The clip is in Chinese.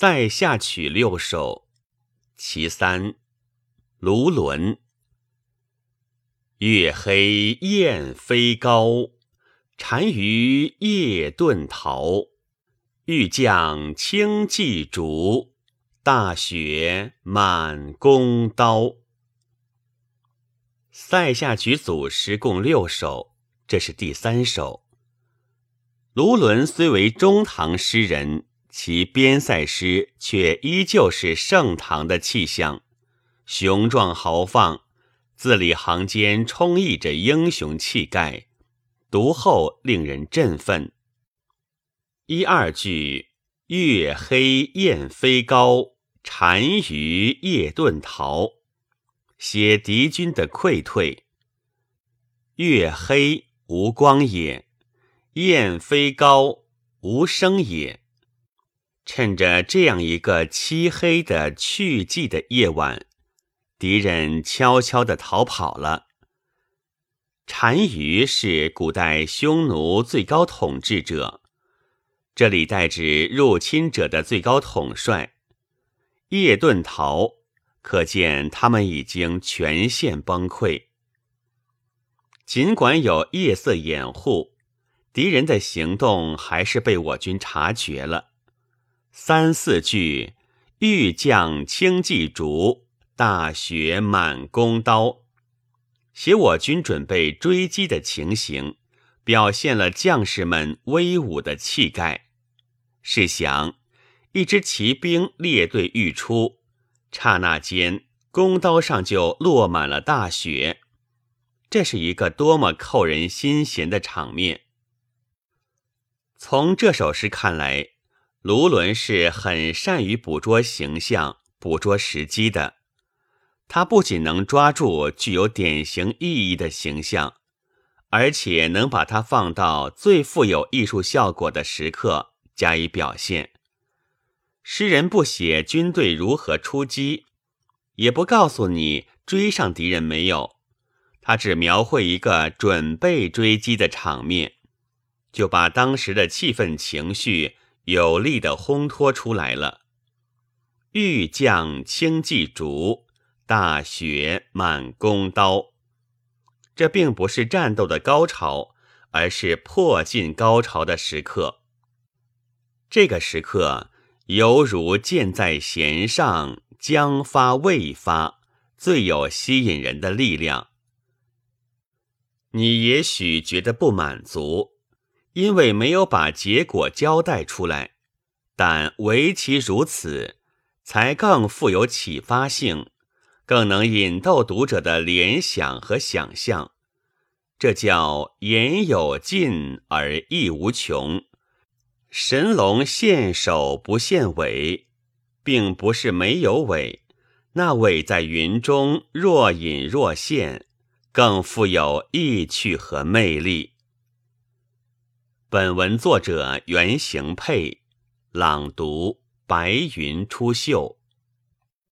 塞下曲六首，其三，卢纶。月黑雁飞高，单于夜遁逃。欲将轻骑逐，大雪满弓刀。塞下曲组诗共六首，这是第三首。卢纶虽为中唐诗人。其边塞诗却依旧是盛唐的气象，雄壮豪放，字里行间充溢着英雄气概，读后令人振奋。一二句“月黑雁飞高，单于夜遁逃”，写敌军的溃退。月黑无光也，雁飞高无声也。趁着这样一个漆黑的去寂的夜晚，敌人悄悄地逃跑了。单于是古代匈奴最高统治者，这里代指入侵者的最高统帅。夜遁逃，可见他们已经全线崩溃。尽管有夜色掩护，敌人的行动还是被我军察觉了。三四句，欲将轻骑逐，大雪满弓刀，写我军准备追击的情形，表现了将士们威武的气概。试想，一支骑兵列队欲出，刹那间弓刀上就落满了大雪，这是一个多么扣人心弦的场面！从这首诗看来。卢纶是很善于捕捉形象、捕捉时机的。他不仅能抓住具有典型意义的形象，而且能把它放到最富有艺术效果的时刻加以表现。诗人不写军队如何出击，也不告诉你追上敌人没有，他只描绘一个准备追击的场面，就把当时的气氛情绪。有力的烘托出来了。欲将轻骑逐，大雪满弓刀。这并不是战斗的高潮，而是迫近高潮的时刻。这个时刻犹如箭在弦上，将发未发，最有吸引人的力量。你也许觉得不满足。因为没有把结果交代出来，但唯其如此，才更富有启发性，更能引逗读者的联想和想象。这叫言有尽而意无穷。神龙现首不现尾，并不是没有尾，那尾在云中若隐若现，更富有意趣和魅力。本文作者原形配，朗读：白云出岫。